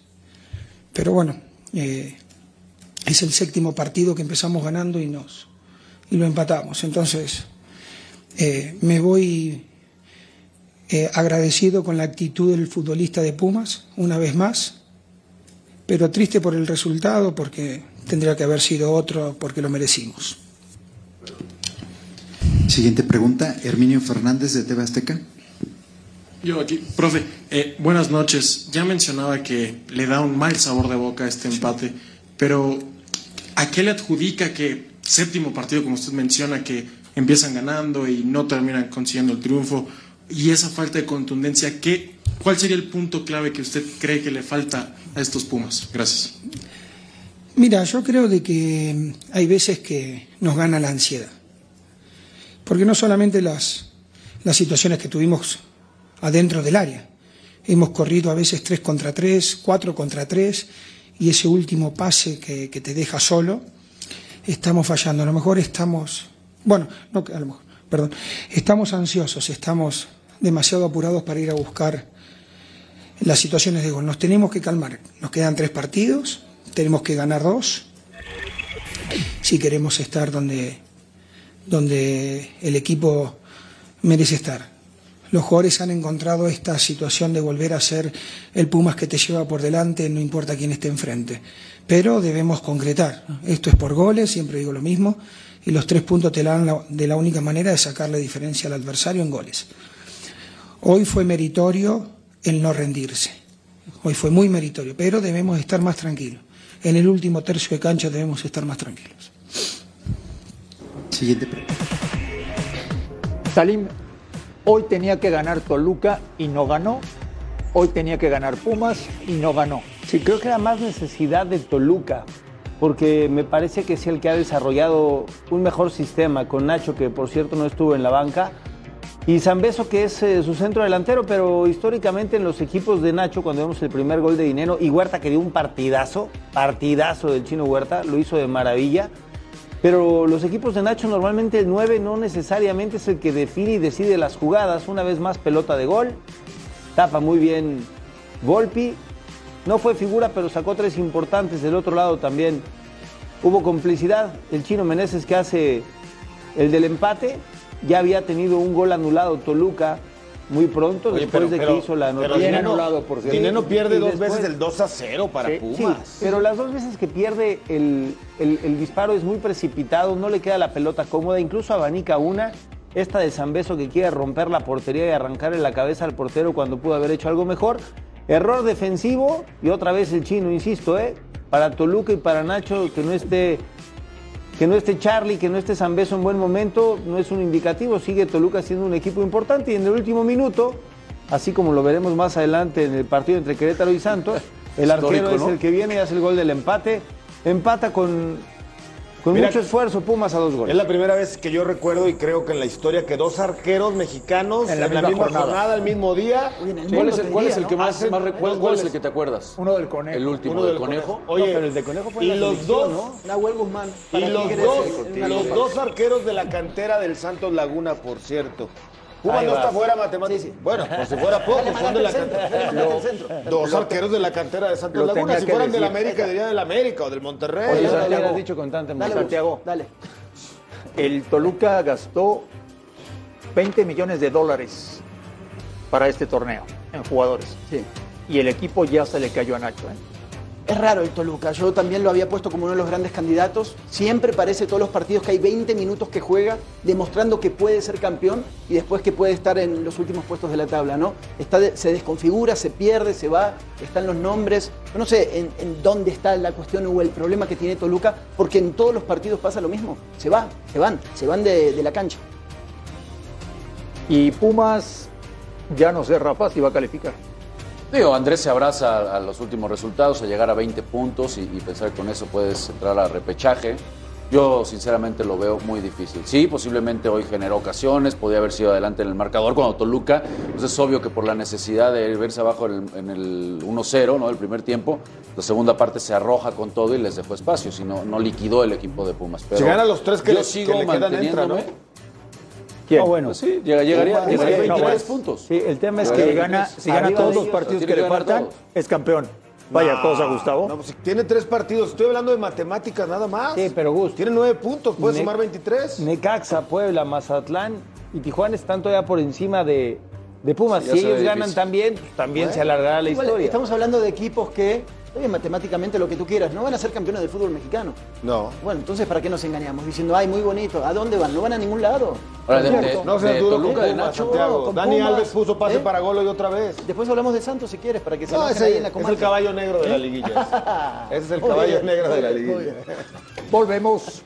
Pero bueno, eh, es el séptimo partido que empezamos ganando y nos y lo empatamos. Entonces, eh, me voy eh, agradecido con la actitud del futbolista de Pumas, una vez más, pero triste por el resultado porque tendría que haber sido otro porque lo merecimos. Siguiente pregunta, Herminio Fernández de TV Azteca. Yo aquí, profe, eh, buenas noches. Ya mencionaba que le da un mal sabor de boca este empate, pero ¿a qué le adjudica que séptimo partido, como usted menciona, que empiezan ganando y no terminan consiguiendo el triunfo y esa falta de contundencia, ¿qué, ¿cuál sería el punto clave que usted cree que le falta a estos Pumas? Gracias. Mira, yo creo de que hay veces que nos gana la ansiedad. Porque no solamente las, las situaciones que tuvimos adentro del área. Hemos corrido a veces tres contra tres, cuatro contra tres, y ese último pase que, que te deja solo, estamos fallando. A lo mejor estamos, bueno, no, a lo mejor, perdón, estamos ansiosos, estamos demasiado apurados para ir a buscar las situaciones de gol. Nos tenemos que calmar. Nos quedan tres partidos, tenemos que ganar dos si queremos estar donde, donde el equipo merece estar. Los jugadores han encontrado esta situación de volver a ser el Pumas que te lleva por delante, no importa quién esté enfrente. Pero debemos concretar. Esto es por goles, siempre digo lo mismo, y los tres puntos te dan de la única manera de sacarle diferencia al adversario en goles. Hoy fue meritorio el no rendirse. Hoy fue muy meritorio, pero debemos estar más tranquilos. En el último tercio de cancha debemos estar más tranquilos. Siguiente pregunta. Salim, hoy tenía que ganar Toluca y no ganó. Hoy tenía que ganar Pumas y no ganó. Sí, creo que era más necesidad de Toluca, porque me parece que es el que ha desarrollado un mejor sistema con Nacho, que por cierto no estuvo en la banca, y Zambeso, que es eh, su centro delantero, pero históricamente en los equipos de Nacho, cuando vemos el primer gol de dinero, y Huerta que dio un partidazo, partidazo del chino Huerta, lo hizo de maravilla. Pero los equipos de Nacho normalmente el 9 no necesariamente es el que define y decide las jugadas. Una vez más pelota de gol, tapa muy bien Volpi. No fue figura, pero sacó tres importantes. Del otro lado también hubo complicidad. El chino Meneses que hace el del empate. Ya había tenido un gol anulado Toluca muy pronto Oye, después pero- de pero- que hizo la anotación. Anulado, por cierto. Dineno pierde Y dos después- veces el 2 a 0 para Sí, Pumas. sí, pero las dos veces que pierde el, el- el disparo es muy precipitado, no le queda la pelota cómoda, incluso abanica una. Esta de Zambeso que quiere romper la portería y arrancarle la cabeza al portero cuando pudo haber hecho algo mejor. Error defensivo y otra vez el chino, insisto, ¿eh? para Toluca y para Nacho que no esté que no esté Charlie, que no esté Zambeso en buen momento, no es un indicativo. Sigue Toluca siendo un equipo importante y en el último minuto, así como lo veremos más adelante en el partido entre Querétaro y Santos, el arquero es el que viene y hace el gol del empate. Empata con, con Mira, mucho esfuerzo Pumas a dos goles. Es la primera vez que yo recuerdo y creo que en la historia que dos arqueros mexicanos En la misma jornada. el mismo día. ¿Cuál es el, cuál es el que más, recuerdas? ¿Cuál es el que te acuerdas? Uno del conejo. El último Uno del del conejo. Oye, No, pero el de Conejo fue en y la los dos, ¿no? Nahuel Guzmán. y los dos, los dos arqueros de la cantera del Santos Laguna, por cierto. Ahí no está fuera matemáticamente. Bueno, por si fuera poco, son de la cantera. Dos arqueros de la cantera de Santos Laguna. Si fueran del. América, diría del América o del Monterrey. Oye, Ya lo Santiago. hubieras dicho con tanta emoción. Santiago. Dale. El Toluca gastó 20 millones de dólares para este torneo en jugadores. Y el equipo ya se le cayó a Nacho. ¿eh? Es raro el Toluca. Yo también lo había puesto como uno de los grandes candidatos. Siempre parece todos los partidos que hay 20 minutos que juega, demostrando que puede ser campeón y después que puede estar en los últimos puestos de la tabla, ¿no? Se desconfigura, se pierde, se va, están los nombres. Yo no sé en, dónde está la cuestión o el problema que tiene Toluca, porque en todos los partidos pasa lo mismo. Se va, se van, se van de, de la cancha. Y Pumas, ya no sé, Rafa, si va a calificar. Digo, Andrés se abraza a los últimos resultados, a llegar a 20 puntos y, y pensar que con eso puedes entrar a repechaje. Yo sinceramente lo veo muy difícil. Sí, posiblemente hoy generó ocasiones, podía haber sido adelante en el marcador cuando Toluca, pues es obvio que por la necesidad de verse abajo en el, en el 1-0, ¿no? El primer tiempo, la segunda parte se arroja con todo y les dejó espacio, si no, no liquidó el equipo de Pumas. Pero Si gana los tres que yo le- sigo que le quedan, entra, ¿no? ¿Quién? No, bueno. Pues sí, llega- llegaría, a sí, no, 23 bueno. puntos. Sí, el tema es Si que gana, si gana todos los partidos que que le faltan, es campeón. Vaya No, cosa, Gustavo. No, pues, si tiene tres partidos. Estoy hablando de matemáticas nada más. Sí, pero Gus. Tiene nueve puntos, puede Ne- sumar 23. Necaxa, Puebla, Mazatlán y Tijuana están todavía por encima de, de Pumas. Sí, si ellos ganan difícil. también, pues, también Bueno, se alargará la igual, historia. Estamos hablando de equipos que, oye, matemáticamente lo que tú quieras, no van a ser campeones del fútbol mexicano. No. Bueno, entonces, ¿para qué nos engañamos? Diciendo, ay, muy bonito. ¿A dónde van? No van a ningún lado. Ahora, de- ¿Cierto? de- No Toluca, de Nacho. Santiago. con Dani Pumas, Alves puso pase ¿eh? para gol hoy otra vez. Después hablamos de Santos si quieres, para que se No, ese ahí en la es comarca. el caballo negro de la liguilla. ese es el Muy caballo bien, negro de la liguilla. Volvemos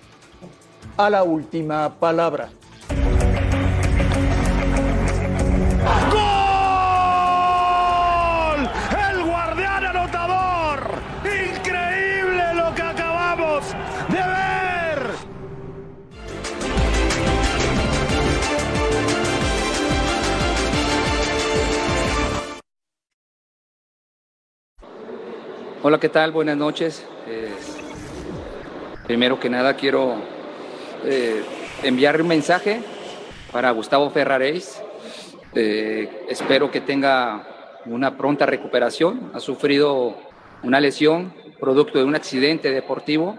a la última palabra. Hola, ¿qué tal? Buenas noches. Eh, Primero que nada quiero eh, enviar un mensaje para Gustavo Ferraréis. Eh, espero que tenga una pronta recuperación. Ha sufrido una lesión producto de un accidente deportivo.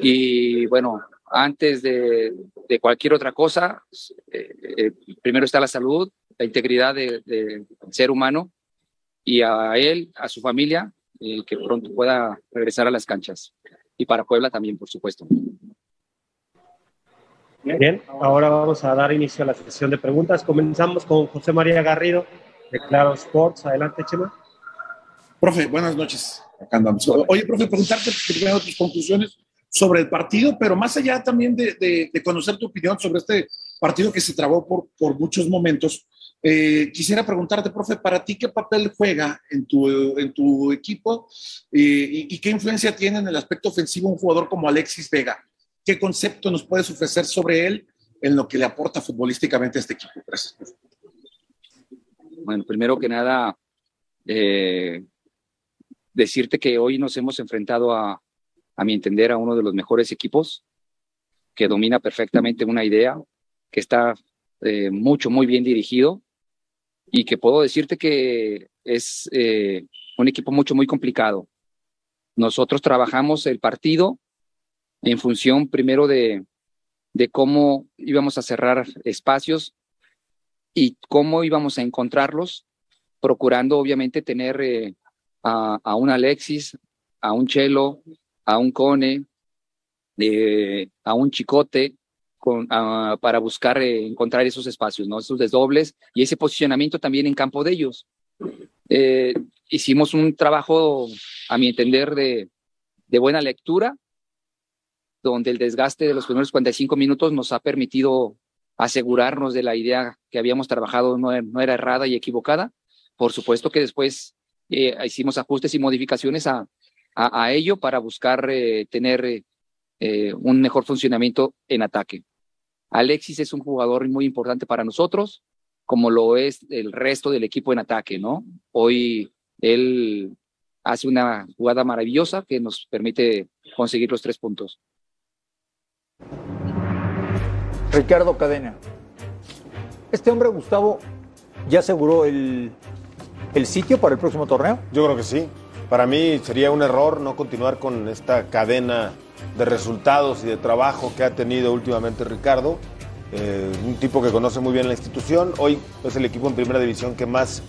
Y bueno, antes de, cualquier otra cosa, eh, primero está la salud, la integridad del de, ser humano y a él, a su familia, eh, que pronto pueda regresar a las canchas. Y para Puebla también, por supuesto. Bien, ahora vamos a dar inicio a la sesión de preguntas. Comenzamos con José María Garrido, de Claro Sports. Adelante, Chema. Profe, buenas noches. Acá andamos. Oye, profe, preguntarte primero tus conclusiones sobre el partido, pero más allá también de, de, de conocer tu opinión sobre este partido que se trabó por, por muchos momentos, eh, quisiera preguntarte, profe, para ti, ¿qué papel juega en tu, en tu equipo eh, y, qué influencia tiene en el aspecto ofensivo un jugador como Alexis Vega? ¿Qué concepto nos puedes ofrecer sobre él en lo que le aporta futbolísticamente a este equipo? Gracias. Bueno, primero que nada, eh, decirte que hoy nos hemos enfrentado a, a mi entender, a uno de los mejores equipos que domina perfectamente una idea, que está mucho, muy bien dirigido y que puedo decirte que es eh, un equipo mucho, muy complicado. Nosotros trabajamos el partido en función primero de, de cómo íbamos a cerrar espacios y cómo íbamos a encontrarlos, procurando obviamente tener eh, a, un Alexis, a un Chelo, a un Cone, eh, a un Chicote, con, uh, para buscar eh, encontrar esos espacios, ¿no? esos desdobles y ese posicionamiento también en campo de ellos. Eh, hicimos un trabajo, a mi entender, de, de, buena lectura, donde el desgaste de los primeros 45 minutos nos ha permitido asegurarnos de la idea que habíamos trabajado no, no era errada y equivocada. Por supuesto que después eh, hicimos ajustes y modificaciones a, a, a ello para buscar eh, tener eh, un mejor funcionamiento en ataque. Alexis es un jugador muy importante para nosotros, como lo es el resto del equipo en ataque, ¿no? Hoy él hace una jugada maravillosa que nos permite conseguir los tres puntos. Ricardo Cadena. Este hombre, Gustavo, ya aseguró el, el sitio para el próximo torneo. Yo creo que sí. Para mí sería un error no continuar con esta cadena de resultados y de trabajo que ha tenido últimamente Ricardo. Eh, un tipo que conoce muy bien la institución. Hoy es el equipo en primera división que más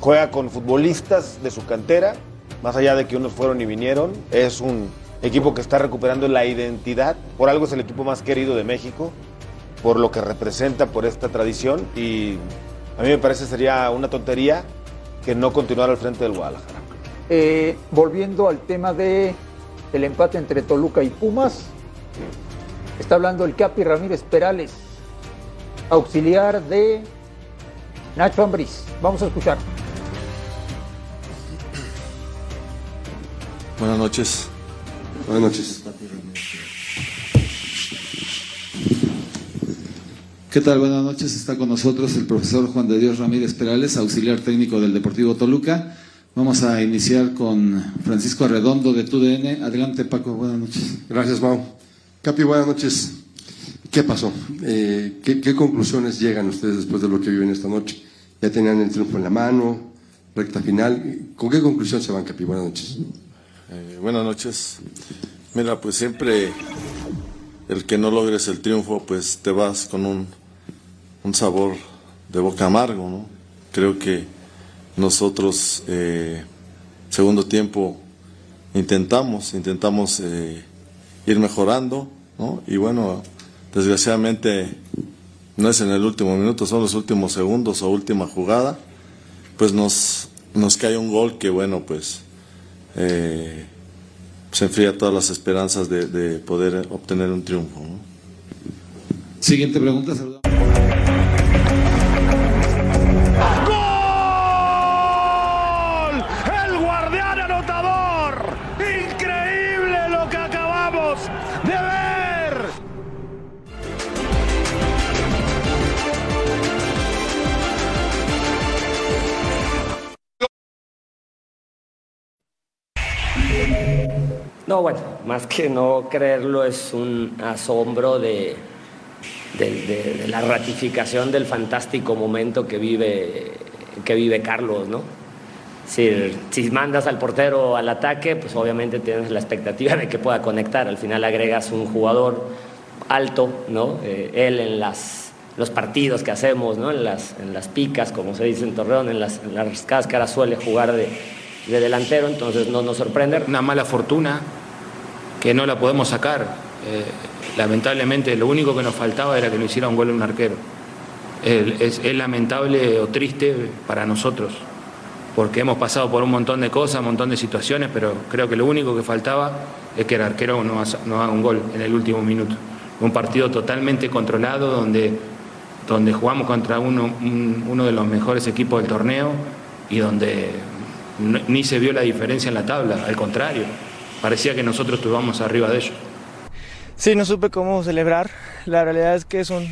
juega con futbolistas de su cantera, más allá de que unos fueron y vinieron. Es un equipo que está recuperando la identidad. Por algo es el equipo más querido de México, por lo que representa, por esta tradición. Y a mí me parece sería una tontería que no continuara al frente del Guadalajara. Eh, volviendo al tema de el empate entre Toluca y Pumas. Está hablando el Capi Ramírez Perales, auxiliar de Nacho Ambriz. Vamos a escuchar. Buenas noches. Buenas noches. ¿Qué tal? Buenas noches. Está con nosotros el profesor Juan de Dios Ramírez Perales, auxiliar técnico del Deportivo Toluca. Vamos a iniciar con Francisco Arredondo de TUDN. Adelante, Paco. Buenas noches. Gracias, Mau. Capi, buenas noches. ¿Qué pasó? Eh, ¿qué, ¿qué, conclusiones llegan ustedes después de lo que viven esta noche? ¿Ya tenían el triunfo en la mano? ¿Recta final? ¿Con qué conclusión se van, Capi? Buenas noches. Eh, buenas noches. Mira, pues siempre el que no logres el triunfo, pues te vas con un, un sabor de boca amargo, ¿no? Creo que nosotros, eh, segundo tiempo, intentamos, intentamos eh, ir mejorando. Y bueno, desgraciadamente no es en el último minuto, son los últimos segundos o última jugada, pues nos, nos cae un gol que, bueno, pues eh, se enfría todas las esperanzas de, de poder obtener un triunfo. Siguiente pregunta, saludamos. No, bueno, más que no creerlo es un asombro de, la ratificación del fantástico momento que vive, que vive Carlos, ¿no? Si, si mandas al portero al ataque, pues obviamente tienes la expectativa de que pueda conectar. Al final agregas un jugador alto, ¿no? Eh, él en las, los partidos que hacemos, ¿no? En las, en las picas, como se dice en Torreón, en las, en las cáscaras suele jugar de, de delantero, entonces no nos sorprende. Una mala fortuna que no la podemos sacar. Eh, lamentablemente lo único que nos faltaba era que lo hiciera un gol un arquero. Es, lamentable o triste para nosotros, porque hemos pasado por un montón de cosas, un montón de situaciones, pero creo que lo único que faltaba es que el arquero no, haga- un gol en el último minuto. Un partido totalmente controlado donde, donde jugamos contra uno, un- uno de los mejores equipos del torneo y donde ni se vio la diferencia en la tabla, al contrario, parecía que nosotros estuvimos arriba de ellos. Sí, no supe cómo celebrar. La realidad es que son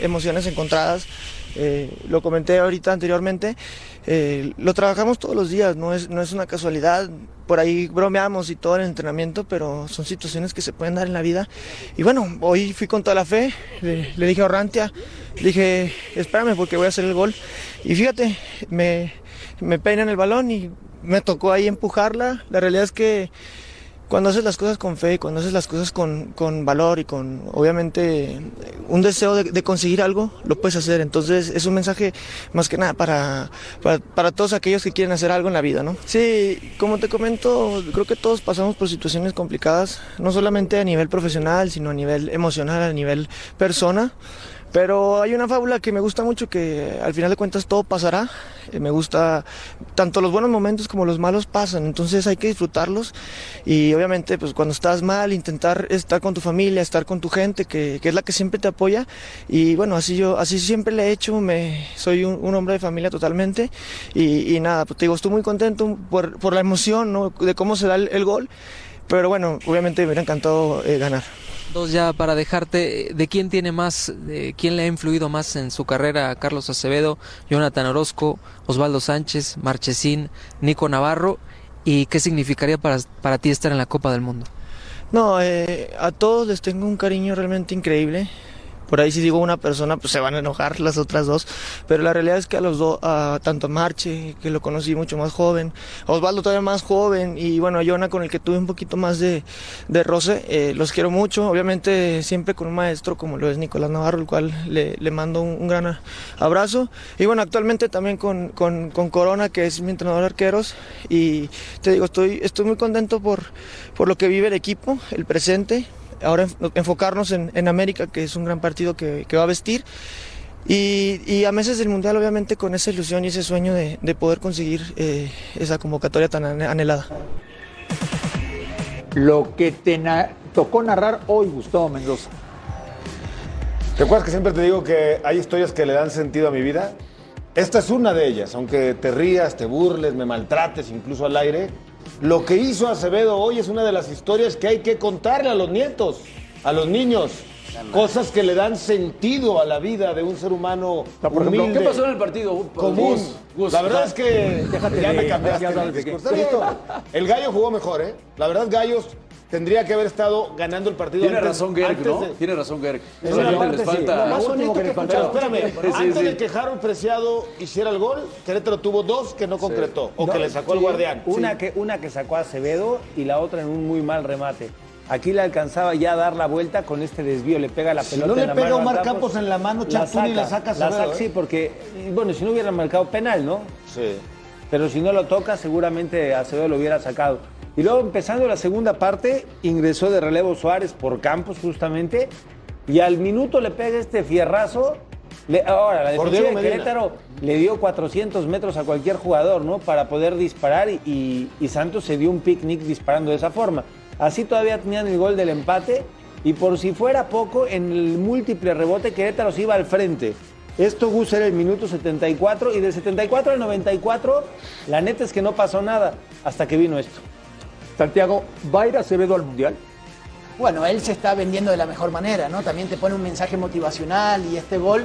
emociones encontradas. Eh, lo comenté ahorita anteriormente. eh, lo trabajamos todos los días, no es, no es una casualidad. Por ahí bromeamos y todo en el entrenamiento, pero son situaciones que se pueden dar en la vida. Y bueno, hoy fui con toda la fe. Le, dije a Orrantia, dije, espérame porque voy a hacer el gol. Y fíjate, me, me peinan el balón y me tocó ahí empujarla. La realidad es que cuando haces las cosas con fe, cuando haces las cosas con, con valor y con, obviamente, un deseo de, conseguir algo, lo puedes hacer. Entonces, es un mensaje más que nada para, para todos aquellos que quieren hacer algo en la vida, ¿no? Sí, como te comento, creo que todos pasamos por situaciones complicadas, no solamente a nivel profesional, sino a nivel emocional, a nivel persona. Pero hay una fábula que me gusta mucho que al final de cuentas todo pasará. Eh, Me gusta tanto los buenos momentos como los malos pasan, entonces hay que disfrutarlos y obviamente pues cuando estás mal intentar estar con tu familia, estar con tu gente que, que es la que siempre te apoya y bueno así yo así siempre le he hecho, me soy un, un hombre de familia totalmente y, y nada, pues te digo estoy muy contento por, por la emoción ¿no? de cómo se da el, el gol, pero bueno obviamente me hubiera encantado eh, ganar. Dos ya para dejarte, ¿de quién tiene más, de quién le ha influido más en su carrera? Carlos Acevedo, Jonathan Orozco, Osvaldo Sánchez, Marchesín, Nico Navarro, ¿y qué significaría para, para ti estar en la Copa del Mundo? No, eh, a todos les tengo un cariño realmente increíble. Por ahí si digo una persona, pues se van a enojar las otras dos. Pero la realidad es que a los dos, a tanto a Marche, que lo conocí mucho más joven, Osvaldo todavía más joven, y bueno, a Jonah con el que tuve un poquito más de, de roce, eh, los quiero mucho. Obviamente siempre con un maestro como lo es Nicolás Navarro, el cual le, le mando un, un gran abrazo. Y bueno, actualmente también con, con, con Corona, que es mi entrenador de arqueros. Y te digo, estoy, estoy muy contento por, por lo que vive el equipo, el presente ahora enf- enfocarnos en, en América, que es un gran partido que, que va a vestir. Y, y, a meses del Mundial, obviamente, con esa ilusión y ese sueño de, de poder conseguir eh, esa convocatoria tan anhelada. Lo que te na- tocó narrar hoy, Gustavo Mendoza. ¿Te acuerdas que siempre te digo que hay historias que le dan sentido a mi vida? Esta es una de ellas, aunque te rías, te burles, me maltrates incluso al aire. Lo que hizo Acevedo hoy es una de las historias que hay que contarle a los nietos, a los niños. Cosas que le dan sentido a la vida de un ser humano por ejemplo, humilde, ¿qué pasó en el partido? común. Gus, la verdad o es que déjate ya me de- cambiaste ya el discurso. El gallo jugó mejor, ¿eh? La verdad, Gallos tendría que haber estado ganando el partido. Tiene antes- razón Gerg, ¿no? de- Tiene razón Gerg. en Solamente una les parte sí. falta... Lo más bonito que Pero espérame, Sí, antes sí. de que Harold Preciado hiciera el gol, Querétaro tuvo dos que no concretó o que le sacó el guardián. Una, Sí. que, una que sacó a Acevedo y la otra en un muy mal remate. Aquí le alcanzaba ya a dar la vuelta con este desvío, le pega la Si pelota no le en la pega Omar Campos, Campos en la mano, Chapuni la saca a La saca, ¿eh? sí, porque, bueno, si no hubiera marcado penal, ¿no? Sí. Pero si no lo toca, seguramente Acevedo lo hubiera sacado. Y luego, empezando la segunda parte, ingresó de relevo Suárez por Campos, justamente, y al minuto le pega este fierrazo. Le- ahora, la Diego de. Querétaro le dio 400 metros a cualquier jugador, ¿no? Para poder disparar y, y- y Santos se dio un picnic disparando de esa forma. Así todavía tenían el gol del empate y por si fuera poco, en el múltiple rebote Querétaro se iba al frente. Esto Gus era el minuto 74 y del 74 al 94 la neta es que no pasó nada hasta que vino esto. Santiago, ¿va a ir Acevedo al Mundial? Bueno, él se está vendiendo de la mejor manera, ¿no? También te pone un mensaje motivacional y este gol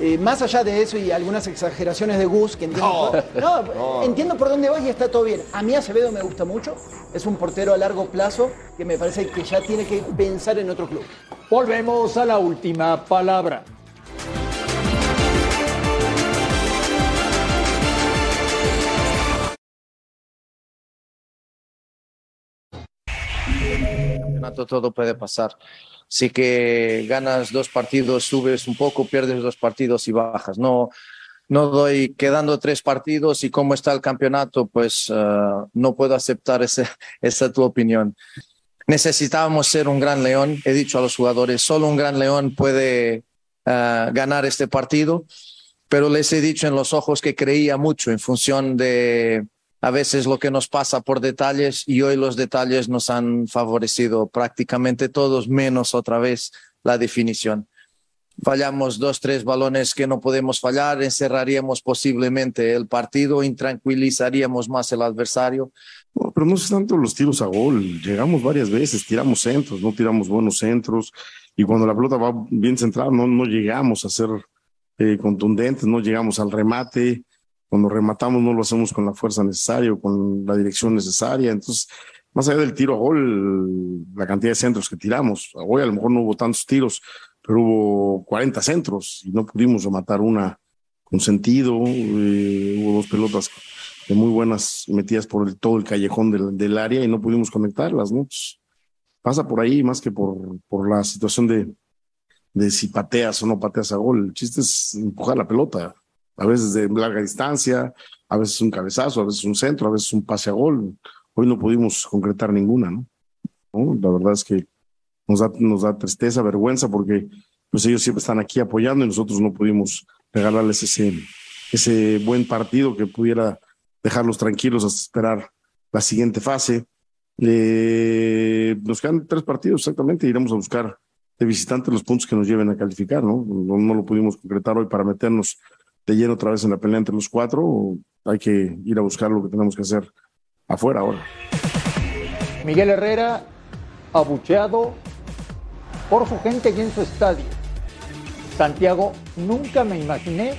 eh, más allá de eso y algunas exageraciones de Gus, que entiendo, No. no, No. entiendo por dónde vas y está todo bien. A mí Acevedo me gusta mucho, es un portero a largo plazo que me parece que ya tiene que pensar en otro club. Volvemos a la última palabra. Campeonato todo puede pasar. Sí que ganas dos partidos, subes un poco, pierdes dos partidos y bajas. No, no doy quedando tres partidos y cómo está el campeonato, pues eh, no puedo aceptar ese, esa tu opinión. Necesitábamos ser un gran león. He dicho a los jugadores, solo un gran león puede eh, ganar este partido, pero les he dicho en los ojos que creía mucho en función de a veces lo que nos pasa por detalles y hoy los detalles nos han favorecido prácticamente todos, menos otra vez la definición. Fallamos dos, tres balones que no podemos fallar, encerraríamos posiblemente el partido, intranquilizaríamos más el adversario. Pero no es tanto los tiros a gol. Llegamos varias veces, tiramos centros, no tiramos buenos centros. Y cuando la pelota va bien centrada, no, no llegamos a ser eh, contundentes, no llegamos al remate. Cuando rematamos, no lo hacemos con la fuerza necesaria o con la dirección necesaria. Entonces, más allá del tiro a gol, la cantidad de centros que tiramos. Hoy a lo mejor no hubo tantos tiros, pero hubo 40 centros y no pudimos rematar una con sentido. Eh, hubo dos pelotas de muy buenas metidas por todo el callejón del, área y no pudimos conectarlas, ¿no? Pasa por ahí más que por, por la situación de, de si pateas o no pateas a gol. El chiste es empujar la pelota, a veces de larga distancia, a veces un cabezazo, a veces un centro, a veces un pase a gol. Hoy no pudimos concretar ninguna, ¿no? ¿No? La verdad es que nos da, nos da tristeza, vergüenza, porque pues ellos siempre están aquí apoyando y nosotros no pudimos regalarles ese, ese buen partido que pudiera dejarlos tranquilos hasta esperar la siguiente fase. Eh, nos quedan tres partidos exactamente, iremos a buscar de visitante los puntos que nos lleven a calificar, ¿no? No, no lo pudimos concretar hoy para meternos de lleno otra vez en la pelea entre los cuatro, hay que ir a buscar lo que tenemos que hacer afuera ahora. Miguel Herrera, abucheado por su gente y en su estadio. Santiago, nunca me imaginé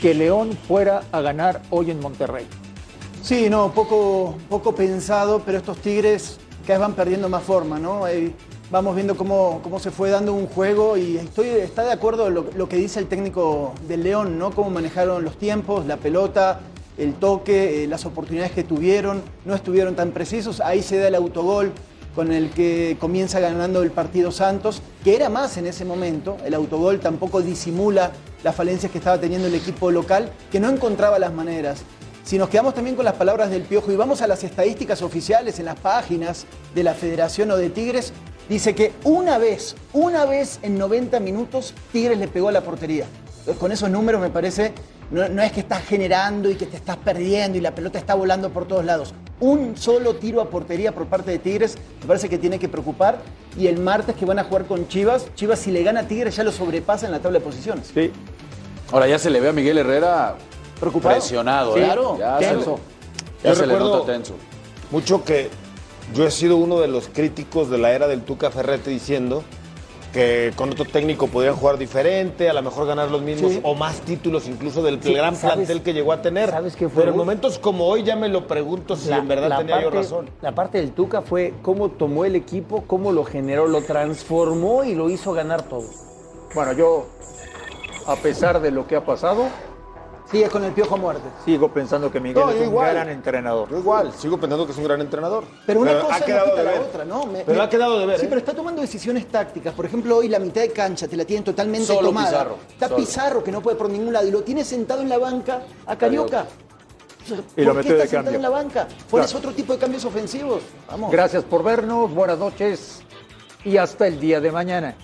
que León fuera a ganar hoy en Monterrey. Sí, no, poco, poco pensado, pero estos Tigres cada vez van perdiendo más forma, ¿no? Eh, vamos viendo cómo, cómo se fue dando un juego y estoy está de acuerdo lo, lo que dice el técnico del León, ¿no? Cómo manejaron los tiempos, la pelota, el toque, eh, las oportunidades que tuvieron, no estuvieron tan precisos. Ahí se da el autogol con el que comienza ganando el partido Santos, que era más en ese momento. El autogol tampoco disimula las falencias que estaba teniendo el equipo local, que no encontraba las maneras. Si nos quedamos también con las palabras del Piojo y vamos a las estadísticas oficiales en las páginas de la Federación o de Tigres, dice que una vez, una vez en 90 minutos, Tigres le pegó a la portería. Con esos números me parece, no, no, es que estás generando y que te estás perdiendo y la pelota está volando por todos lados. Un solo tiro a portería por parte de Tigres me parece que tiene que preocupar. Y el martes que van a jugar con Chivas, Chivas si le gana a Tigres ya lo sobrepasa en la tabla de posiciones. Sí. Ahora ya se le ve a Miguel Herrera preocupado. Presionado, Sí, ¿eh? claro, Ya, se, tenso. ya se le nota tenso. Mucho que yo he sido uno de los críticos de la era del Tuca Ferretti diciendo que con otro técnico podrían jugar diferente, a lo mejor ganar los mismos Sí. o más títulos incluso del Sí, gran ¿sabes- plantel que llegó a tener. ¿sabes qué fue, Pero en momentos como hoy ya me lo pregunto si en verdad tenía yo razón. La parte del Tuca fue cómo tomó el equipo, cómo lo generó, lo transformó y lo hizo ganar todo. Bueno, yo, a pesar de lo que ha pasado, Sigue con el piojo a muerte. sigo pensando que Miguel No, es un igual. gran entrenador. Yo igual, sigo pensando que es un gran entrenador. Pero una ha cosa no quedado quita de la ver. otra, ¿no? Me- Pero me- ha quedado de ver. Sí, ¿eh? pero está tomando decisiones tácticas. Por ejemplo, hoy la mitad de cancha te la tienen totalmente Solo tomada. Pizarro, Está solo. Pizarro, que no puede por ningún lado, y lo tiene sentado en la banca a Carioca. O sea, Y lo ¿Por qué metió de está sentado cambio. en la banca? Pones Claro. otro tipo de cambios ofensivos. Vamos. Gracias por vernos, buenas noches y hasta el día de mañana.